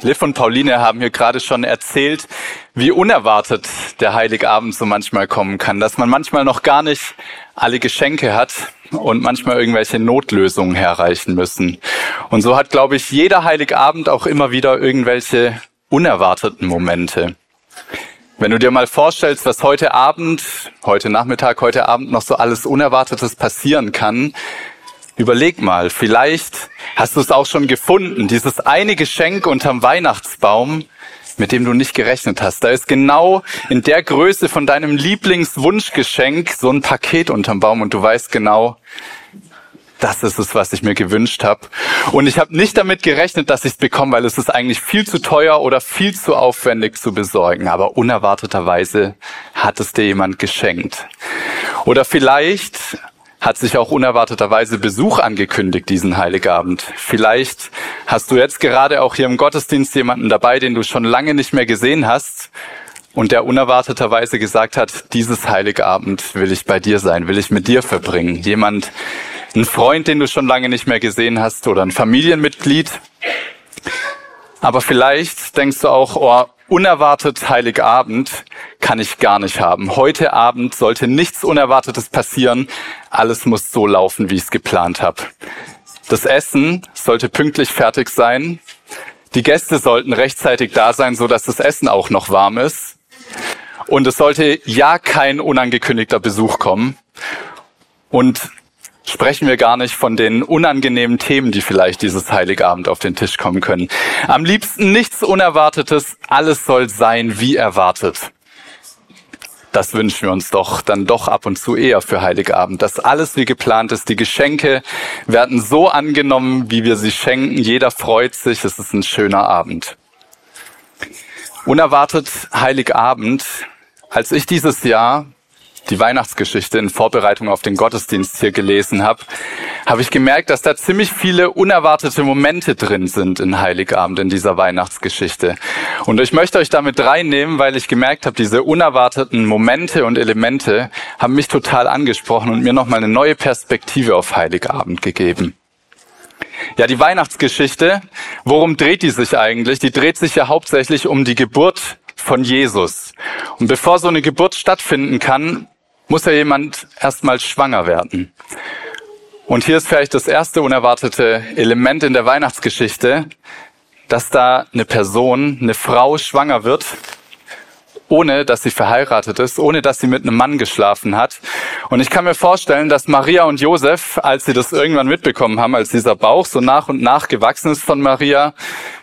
Liv und Pauline haben hier gerade schon erzählt, wie unerwartet der Heiligabend so manchmal kommen kann, dass man manchmal noch gar nicht alle Geschenke hat und manchmal irgendwelche Notlösungen herreichen müssen. Und so hat, glaube ich, jeder Heiligabend auch immer wieder irgendwelche unerwarteten Momente. Wenn du dir mal vorstellst, was heute Abend, heute Nachmittag, heute Abend noch so alles Unerwartetes passieren kann, Überleg mal, vielleicht hast du es auch schon gefunden, dieses eine Geschenk unterm Weihnachtsbaum, mit dem du nicht gerechnet hast. Da ist genau in der Größe von deinem Lieblingswunschgeschenk so ein Paket unterm Baum und du weißt genau, das ist es, was ich mir gewünscht habe. Und ich habe nicht damit gerechnet, dass ich es bekomme, weil es ist eigentlich viel zu teuer oder viel zu aufwendig zu besorgen. Aber unerwarteterweise hat es dir jemand geschenkt. Oder vielleicht hat sich auch unerwarteterweise Besuch angekündigt diesen Heiligabend. Vielleicht hast du jetzt gerade auch hier im Gottesdienst jemanden dabei, den du schon lange nicht mehr gesehen hast und der unerwarteterweise gesagt hat, dieses Heiligabend will ich bei dir sein, will ich mit dir verbringen. Jemand, ein Freund, den du schon lange nicht mehr gesehen hast oder ein Familienmitglied. Aber vielleicht denkst du auch, oh, unerwartet Heiligabend kann ich gar nicht haben. Heute Abend sollte nichts Unerwartetes passieren. Alles muss so laufen, wie ich es geplant habe. Das Essen sollte pünktlich fertig sein. Die Gäste sollten rechtzeitig da sein, so dass das Essen auch noch warm ist. Und es sollte ja kein unangekündigter Besuch kommen. Und sprechen wir gar nicht von den unangenehmen Themen, die vielleicht dieses Heiligabend auf den Tisch kommen können. Am liebsten nichts Unerwartetes, alles soll sein wie erwartet. Das wünschen wir uns doch dann doch ab und zu eher für Heiligabend, dass alles wie geplant ist. Die Geschenke werden so angenommen, wie wir sie schenken. Jeder freut sich. Es ist ein schöner Abend. Unerwartet Heiligabend. Als ich dieses Jahr die Weihnachtsgeschichte in Vorbereitung auf den Gottesdienst hier gelesen habe, habe ich gemerkt, dass da ziemlich viele unerwartete Momente drin sind in Heiligabend, in dieser Weihnachtsgeschichte. Und ich möchte euch damit reinnehmen, weil ich gemerkt habe, diese unerwarteten Momente und Elemente haben mich total angesprochen und mir nochmal eine neue Perspektive auf Heiligabend gegeben. Ja, die Weihnachtsgeschichte, worum dreht die sich eigentlich? Die dreht sich ja hauptsächlich um die Geburt von Jesus. Und bevor so eine Geburt stattfinden kann, muss ja jemand erstmal schwanger werden. Und hier ist vielleicht das erste unerwartete Element in der Weihnachtsgeschichte, dass da eine Person, eine Frau schwanger wird, ohne dass sie verheiratet ist, ohne dass sie mit einem Mann geschlafen hat. Und ich kann mir vorstellen, dass Maria und Josef, als sie das irgendwann mitbekommen haben, als dieser Bauch so nach und nach gewachsen ist von Maria,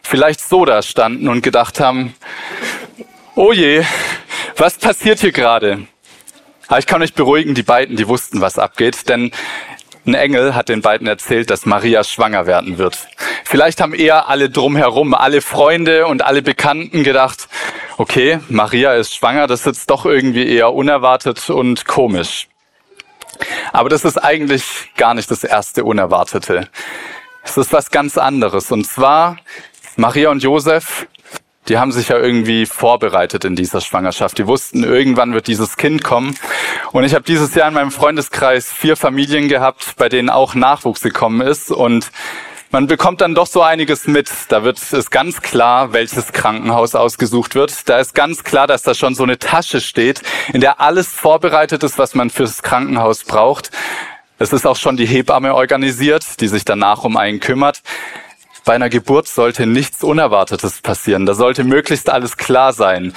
vielleicht so da standen und gedacht haben, oh je, was passiert hier gerade? Aber ich kann euch beruhigen, die beiden, die wussten, was abgeht, denn ein Engel hat den beiden erzählt, dass Maria schwanger werden wird. Vielleicht haben eher alle drumherum, alle Freunde und alle Bekannten gedacht, okay, Maria ist schwanger, das ist jetzt doch irgendwie eher unerwartet und komisch. Aber das ist eigentlich gar nicht das erste Unerwartete. Es ist was ganz anderes. Und zwar, Maria und Josef die haben sich ja irgendwie vorbereitet in dieser Schwangerschaft. Die wussten, irgendwann wird dieses Kind kommen. Und ich habe dieses Jahr in meinem Freundeskreis vier Familien gehabt, bei denen auch Nachwuchs gekommen ist. Und man bekommt dann doch so einiges mit. Da wird es ganz klar, welches Krankenhaus ausgesucht wird. Da ist ganz klar, dass da schon so eine Tasche steht, in der alles vorbereitet ist, was man fürs Krankenhaus braucht. Es ist auch schon die Hebamme organisiert, die sich danach um einen kümmert. Bei einer Geburt sollte nichts Unerwartetes passieren. Da sollte möglichst alles klar sein.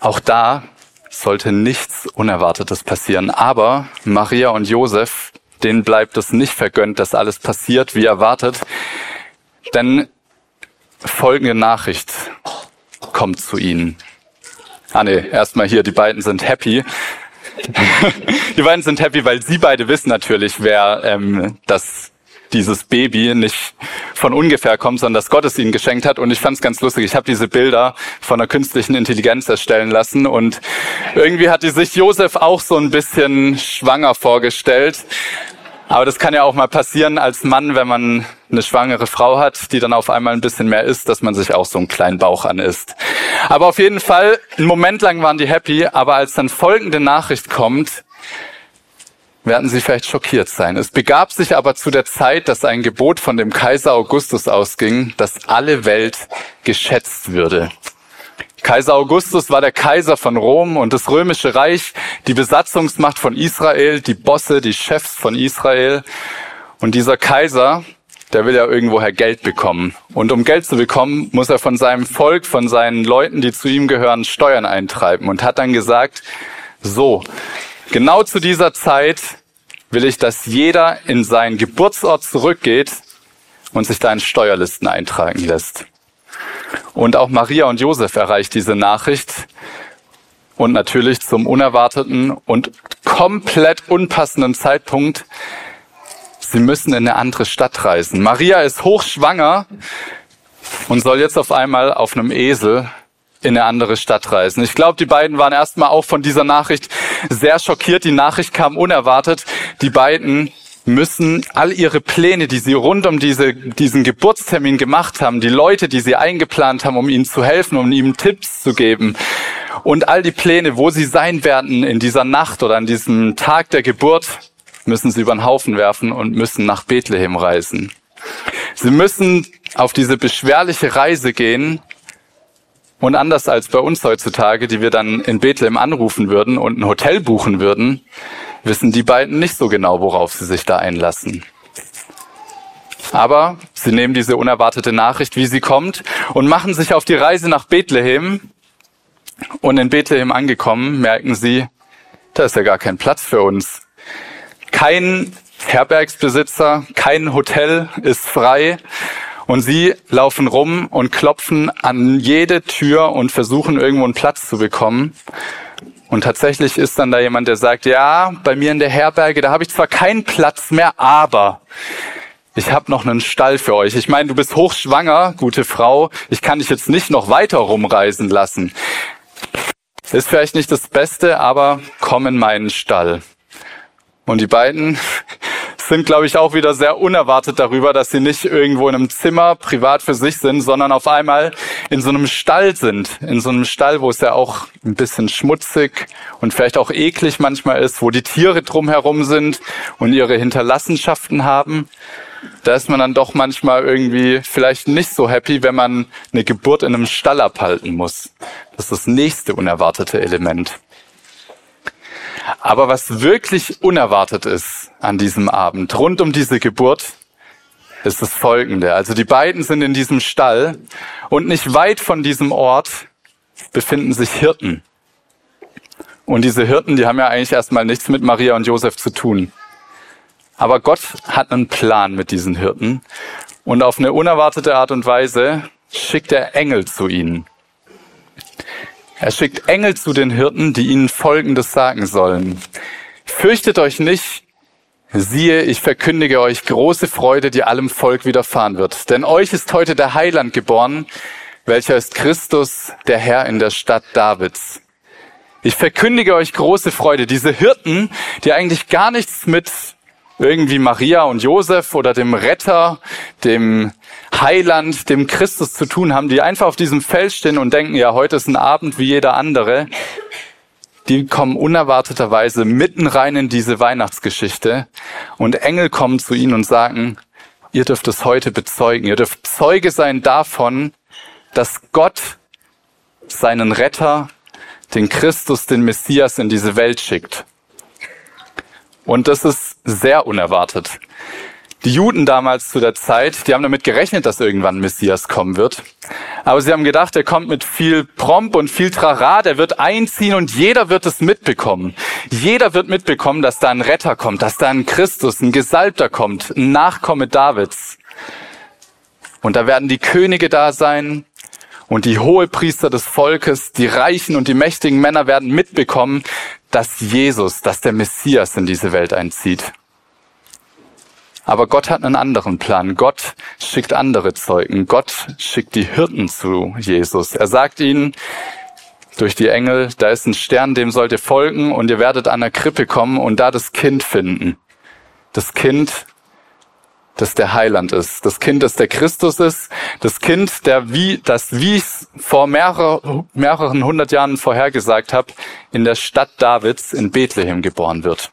Auch da sollte nichts Unerwartetes passieren. Aber Maria und Josef, denen bleibt es nicht vergönnt, dass alles passiert, wie erwartet. Denn folgende Nachricht kommt zu ihnen. Ah nee, erstmal hier, die beiden sind happy. die beiden sind happy, weil sie beide wissen natürlich, wer ähm, das dieses Baby nicht von ungefähr kommt, sondern dass Gott es ihnen geschenkt hat. Und ich fand es ganz lustig. Ich habe diese Bilder von der künstlichen Intelligenz erstellen lassen und irgendwie hat die sich Josef auch so ein bisschen schwanger vorgestellt. Aber das kann ja auch mal passieren als Mann, wenn man eine schwangere Frau hat, die dann auf einmal ein bisschen mehr isst, dass man sich auch so einen kleinen Bauch an isst. Aber auf jeden Fall, einen Moment lang waren die happy, aber als dann folgende Nachricht kommt, werden Sie vielleicht schockiert sein. Es begab sich aber zu der Zeit, dass ein Gebot von dem Kaiser Augustus ausging, dass alle Welt geschätzt würde. Kaiser Augustus war der Kaiser von Rom und das römische Reich, die Besatzungsmacht von Israel, die Bosse, die Chefs von Israel. Und dieser Kaiser, der will ja irgendwoher Geld bekommen. Und um Geld zu bekommen, muss er von seinem Volk, von seinen Leuten, die zu ihm gehören, Steuern eintreiben und hat dann gesagt, so, genau zu dieser Zeit will ich, dass jeder in seinen Geburtsort zurückgeht und sich da in Steuerlisten eintragen lässt. Und auch Maria und Josef erreicht diese Nachricht und natürlich zum unerwarteten und komplett unpassenden Zeitpunkt. Sie müssen in eine andere Stadt reisen. Maria ist hochschwanger und soll jetzt auf einmal auf einem Esel in eine andere Stadt reisen. Ich glaube, die beiden waren erstmal auch von dieser Nachricht sehr schockiert. Die Nachricht kam unerwartet. Die beiden müssen all ihre Pläne, die sie rund um diese, diesen Geburtstermin gemacht haben, die Leute, die sie eingeplant haben, um ihnen zu helfen, um ihnen Tipps zu geben und all die Pläne, wo sie sein werden in dieser Nacht oder an diesem Tag der Geburt, müssen sie über den Haufen werfen und müssen nach Bethlehem reisen. Sie müssen auf diese beschwerliche Reise gehen und anders als bei uns heutzutage, die wir dann in Bethlehem anrufen würden und ein Hotel buchen würden, wissen die beiden nicht so genau, worauf sie sich da einlassen. Aber sie nehmen diese unerwartete Nachricht, wie sie kommt, und machen sich auf die Reise nach Bethlehem. Und in Bethlehem angekommen, merken sie, da ist ja gar kein Platz für uns. Kein Herbergsbesitzer, kein Hotel ist frei. Und sie laufen rum und klopfen an jede Tür und versuchen irgendwo einen Platz zu bekommen. Und tatsächlich ist dann da jemand, der sagt, ja, bei mir in der Herberge, da habe ich zwar keinen Platz mehr, aber ich habe noch einen Stall für euch. Ich meine, du bist hochschwanger, gute Frau. Ich kann dich jetzt nicht noch weiter rumreisen lassen. Ist vielleicht nicht das Beste, aber komm in meinen Stall. Und die beiden sind, glaube ich, auch wieder sehr unerwartet darüber, dass sie nicht irgendwo in einem Zimmer privat für sich sind, sondern auf einmal in so einem Stall sind. In so einem Stall, wo es ja auch ein bisschen schmutzig und vielleicht auch eklig manchmal ist, wo die Tiere drumherum sind und ihre Hinterlassenschaften haben. Da ist man dann doch manchmal irgendwie vielleicht nicht so happy, wenn man eine Geburt in einem Stall abhalten muss. Das ist das nächste unerwartete Element. Aber was wirklich unerwartet ist an diesem Abend, rund um diese Geburt, ist das Folgende. Also die beiden sind in diesem Stall und nicht weit von diesem Ort befinden sich Hirten. Und diese Hirten, die haben ja eigentlich erstmal nichts mit Maria und Josef zu tun. Aber Gott hat einen Plan mit diesen Hirten und auf eine unerwartete Art und Weise schickt er Engel zu ihnen. Er schickt Engel zu den Hirten, die ihnen Folgendes sagen sollen. Fürchtet euch nicht, siehe, ich verkündige euch große Freude, die allem Volk widerfahren wird. Denn euch ist heute der Heiland geboren, welcher ist Christus, der Herr in der Stadt Davids. Ich verkündige euch große Freude. Diese Hirten, die eigentlich gar nichts mit irgendwie Maria und Josef oder dem Retter, dem Heiland, dem Christus zu tun haben, die einfach auf diesem Feld stehen und denken, ja, heute ist ein Abend wie jeder andere, die kommen unerwarteterweise mitten rein in diese Weihnachtsgeschichte und Engel kommen zu ihnen und sagen, ihr dürft es heute bezeugen, ihr dürft Zeuge sein davon, dass Gott seinen Retter, den Christus, den Messias in diese Welt schickt. Und das ist sehr unerwartet. Die Juden damals zu der Zeit, die haben damit gerechnet, dass irgendwann Messias kommen wird. Aber sie haben gedacht, er kommt mit viel Promp und viel Trara, der wird einziehen und jeder wird es mitbekommen. Jeder wird mitbekommen, dass da ein Retter kommt, dass da ein Christus, ein Gesalbter kommt, ein Nachkomme Davids. Und da werden die Könige da sein und die Hohepriester des Volkes, die Reichen und die mächtigen Männer werden mitbekommen, dass Jesus, dass der Messias in diese Welt einzieht. Aber Gott hat einen anderen Plan. Gott schickt andere Zeugen. Gott schickt die Hirten zu Jesus. Er sagt ihnen durch die Engel, da ist ein Stern, dem sollt ihr folgen und ihr werdet an der Krippe kommen und da das Kind finden. Das Kind, das der Heiland ist. Das Kind, das der Christus ist. Das Kind, der wie, das wie ich vor mehrere, mehreren hundert Jahren vorhergesagt habe, in der Stadt Davids in Bethlehem geboren wird.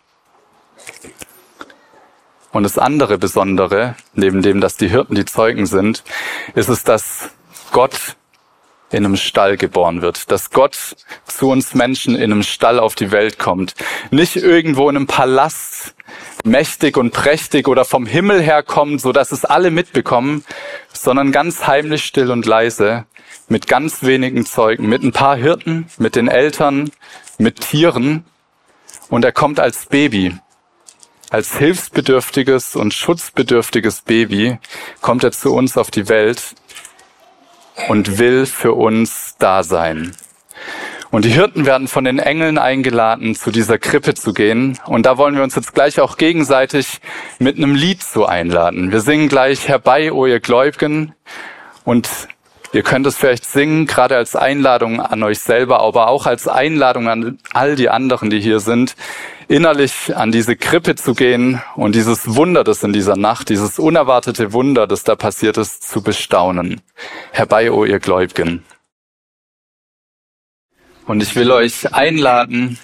Und das andere Besondere, neben dem, dass die Hirten die Zeugen sind, ist es, dass Gott in einem Stall geboren wird, dass Gott zu uns Menschen in einem Stall auf die Welt kommt. Nicht irgendwo in einem Palast, mächtig und prächtig oder vom Himmel her kommt, so dass es alle mitbekommen, sondern ganz heimlich, still und leise, mit ganz wenigen Zeugen, mit ein paar Hirten, mit den Eltern, mit Tieren. Und er kommt als Baby, als hilfsbedürftiges und schutzbedürftiges Baby, kommt er zu uns auf die Welt und will für uns da sein. Und die Hirten werden von den Engeln eingeladen, zu dieser Krippe zu gehen. Und da wollen wir uns jetzt gleich auch gegenseitig mit einem Lied zu einladen. Wir singen gleich Herbei, o ihr Gläubigen. Und ihr könnt es vielleicht singen, gerade als Einladung an euch selber, aber auch als Einladung an all die anderen, die hier sind, innerlich an diese Krippe zu gehen und dieses Wunder, das in dieser Nacht, dieses unerwartete Wunder, das da passiert ist, zu bestaunen. Herbei, o ihr Gläubigen. Und ich will euch einladen,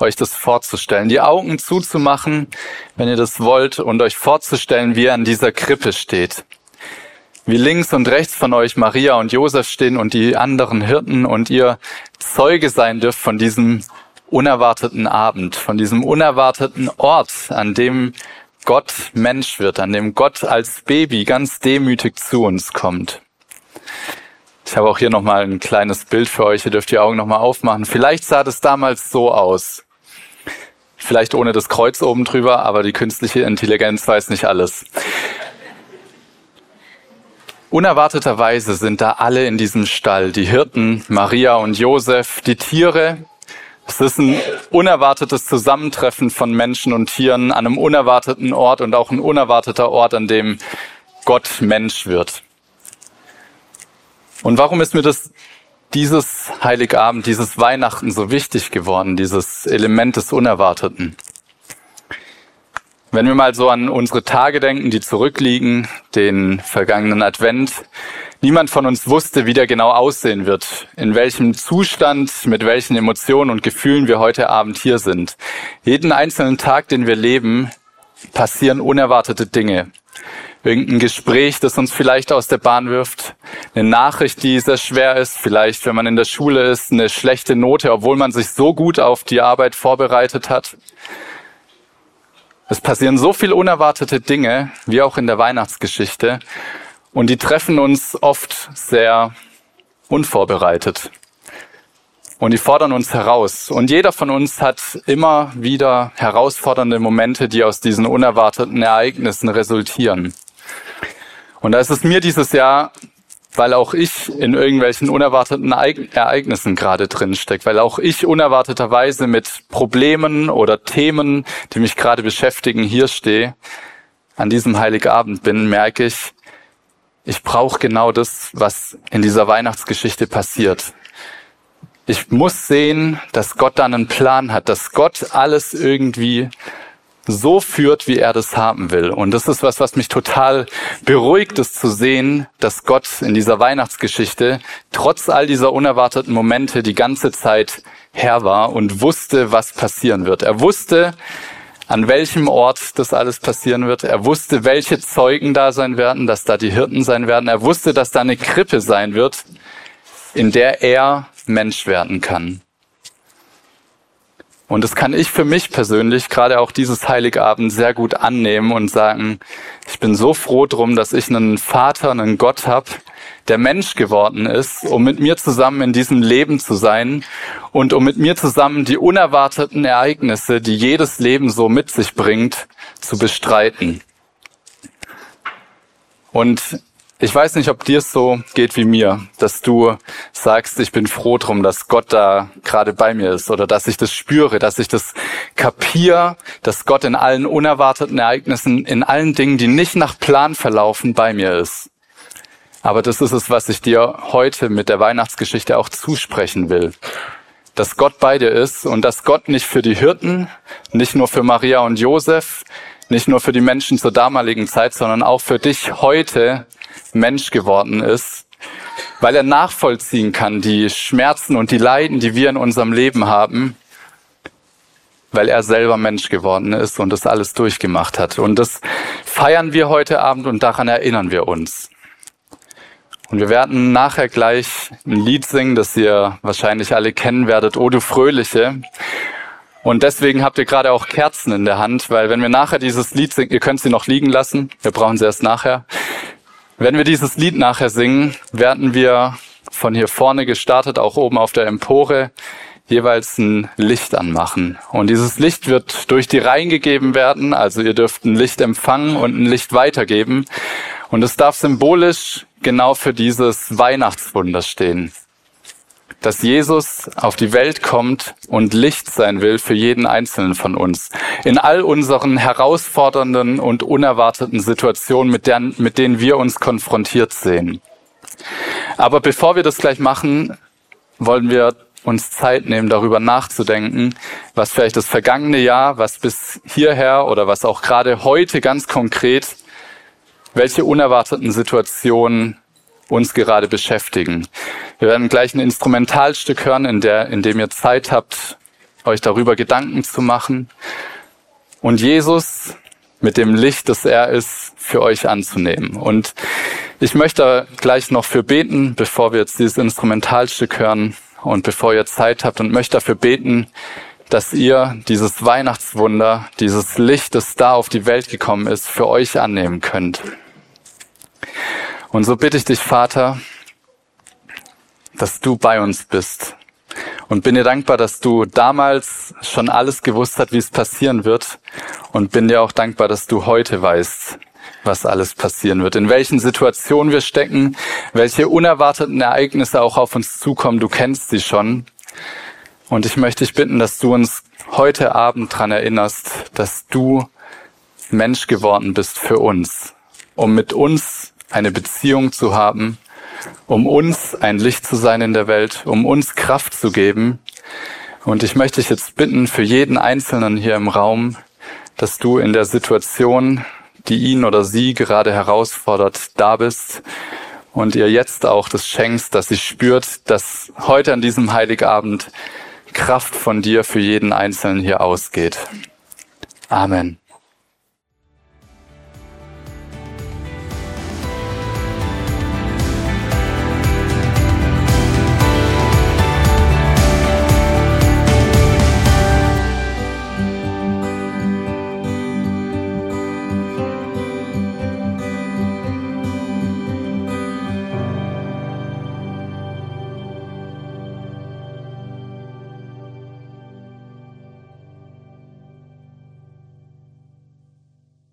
euch das vorzustellen, die Augen zuzumachen, wenn ihr das wollt, und euch vorzustellen, wie ihr an dieser Krippe steht. Wie links und rechts von euch Maria und Josef stehen und die anderen Hirten und ihr Zeuge sein dürft von diesem unerwarteten Abend, von diesem unerwarteten Ort, an dem Gott Mensch wird, an dem Gott als Baby ganz demütig zu uns kommt. Ich habe auch hier nochmal ein kleines Bild für euch. Ihr dürft die Augen nochmal aufmachen. Vielleicht sah das damals so aus. Vielleicht ohne das Kreuz oben drüber, aber die künstliche Intelligenz weiß nicht alles. Unerwarteterweise sind da alle in diesem Stall. Die Hirten, Maria und Josef, die Tiere, es ist ein unerwartetes Zusammentreffen von Menschen und Tieren an einem unerwarteten Ort und auch ein unerwarteter Ort, an dem Gott Mensch wird. Und warum ist mir das dieses Heiligabend, dieses Weihnachten so wichtig geworden, dieses Element des Unerwarteten? Wenn wir mal so an unsere Tage denken, die zurückliegen, den vergangenen Advent, Niemand von uns wusste, wie der genau aussehen wird, in welchem Zustand, mit welchen Emotionen und Gefühlen wir heute Abend hier sind. Jeden einzelnen Tag, den wir leben, passieren unerwartete Dinge. Irgendein Gespräch, das uns vielleicht aus der Bahn wirft, eine Nachricht, die sehr schwer ist, vielleicht, wenn man in der Schule ist, eine schlechte Note, obwohl man sich so gut auf die Arbeit vorbereitet hat. Es passieren so viele unerwartete Dinge, wie auch in der Weihnachtsgeschichte. Und die treffen uns oft sehr unvorbereitet. Und die fordern uns heraus. Und jeder von uns hat immer wieder herausfordernde Momente, die aus diesen unerwarteten Ereignissen resultieren. Und da ist es mir dieses Jahr, weil auch ich in irgendwelchen unerwarteten Ereignissen gerade drin stecke, weil auch ich unerwarteterweise mit Problemen oder Themen, die mich gerade beschäftigen, hier stehe, an diesem Heiligabend bin, merke ich, ich brauche genau das, was in dieser Weihnachtsgeschichte passiert. Ich muss sehen, dass Gott dann einen Plan hat, dass Gott alles irgendwie so führt, wie er das haben will. Und das ist was, was mich total beruhigt, ist zu sehen, dass Gott in dieser Weihnachtsgeschichte trotz all dieser unerwarteten Momente die ganze Zeit Herr war und wusste, was passieren wird. Er wusste, an welchem Ort das alles passieren wird. Er wusste, welche Zeugen da sein werden, dass da die Hirten sein werden. Er wusste, dass da eine Krippe sein wird, in der er Mensch werden kann. Und das kann ich für mich persönlich, gerade auch dieses Heiligabend, sehr gut annehmen und sagen, ich bin so froh drum, dass ich einen Vater, einen Gott habe, der Mensch geworden ist, um mit mir zusammen in diesem Leben zu sein und um mit mir zusammen die unerwarteten Ereignisse, die jedes Leben so mit sich bringt, zu bestreiten. Und ich weiß nicht, ob dir es so geht wie mir, dass du sagst, ich bin froh drum, dass Gott da gerade bei mir ist oder dass ich das spüre, dass ich das kapiere, dass Gott in allen unerwarteten Ereignissen, in allen Dingen, die nicht nach Plan verlaufen, bei mir ist. Aber das ist es, was ich dir heute mit der Weihnachtsgeschichte auch zusprechen will. Dass Gott bei dir ist und dass Gott nicht für die Hirten, nicht nur für Maria und Josef, nicht nur für die Menschen zur damaligen Zeit, sondern auch für dich heute Mensch geworden ist, weil er nachvollziehen kann die Schmerzen und die Leiden, die wir in unserem Leben haben, weil er selber Mensch geworden ist und das alles durchgemacht hat. Und das feiern wir heute Abend und daran erinnern wir uns. Und wir werden nachher gleich ein Lied singen, das ihr wahrscheinlich alle kennen werdet, O du Fröhliche. Und deswegen habt ihr gerade auch Kerzen in der Hand, weil wenn wir nachher dieses Lied singen, ihr könnt sie noch liegen lassen, wir brauchen sie erst nachher. Wenn wir dieses Lied nachher singen, werden wir von hier vorne gestartet, auch oben auf der Empore, jeweils ein Licht anmachen. Und dieses Licht wird durch die Reihen gegeben werden, also ihr dürft ein Licht empfangen und ein Licht weitergeben. Und es darf symbolisch genau für dieses Weihnachtswunder stehen dass Jesus auf die Welt kommt und Licht sein will für jeden Einzelnen von uns. In all unseren herausfordernden und unerwarteten Situationen, mit, deren, mit denen wir uns konfrontiert sehen. Aber bevor wir das gleich machen, wollen wir uns Zeit nehmen, darüber nachzudenken, was vielleicht das vergangene Jahr, was bis hierher oder was auch gerade heute ganz konkret, welche unerwarteten Situationen uns gerade beschäftigen. Wir werden gleich ein Instrumentalstück hören, in, der, in dem ihr Zeit habt, euch darüber Gedanken zu machen und Jesus mit dem Licht, das er ist, für euch anzunehmen. Und ich möchte gleich noch für beten, bevor wir jetzt dieses Instrumentalstück hören und bevor ihr Zeit habt und möchte dafür beten, dass ihr dieses Weihnachtswunder, dieses Licht, das da auf die Welt gekommen ist, für euch annehmen könnt. Und so bitte ich dich, Vater, dass du bei uns bist. Und bin dir dankbar, dass du damals schon alles gewusst hast, wie es passieren wird. Und bin dir auch dankbar, dass du heute weißt, was alles passieren wird, in welchen Situationen wir stecken, welche unerwarteten Ereignisse auch auf uns zukommen. Du kennst sie schon. Und ich möchte dich bitten, dass du uns heute Abend dran erinnerst, dass du Mensch geworden bist für uns, um mit uns eine Beziehung zu haben, um uns ein Licht zu sein in der Welt, um uns Kraft zu geben. Und ich möchte dich jetzt bitten, für jeden Einzelnen hier im Raum, dass du in der Situation, die ihn oder sie gerade herausfordert, da bist und ihr jetzt auch das schenkst, dass sie spürt, dass heute an diesem Heiligabend Kraft von dir für jeden Einzelnen hier ausgeht. Amen.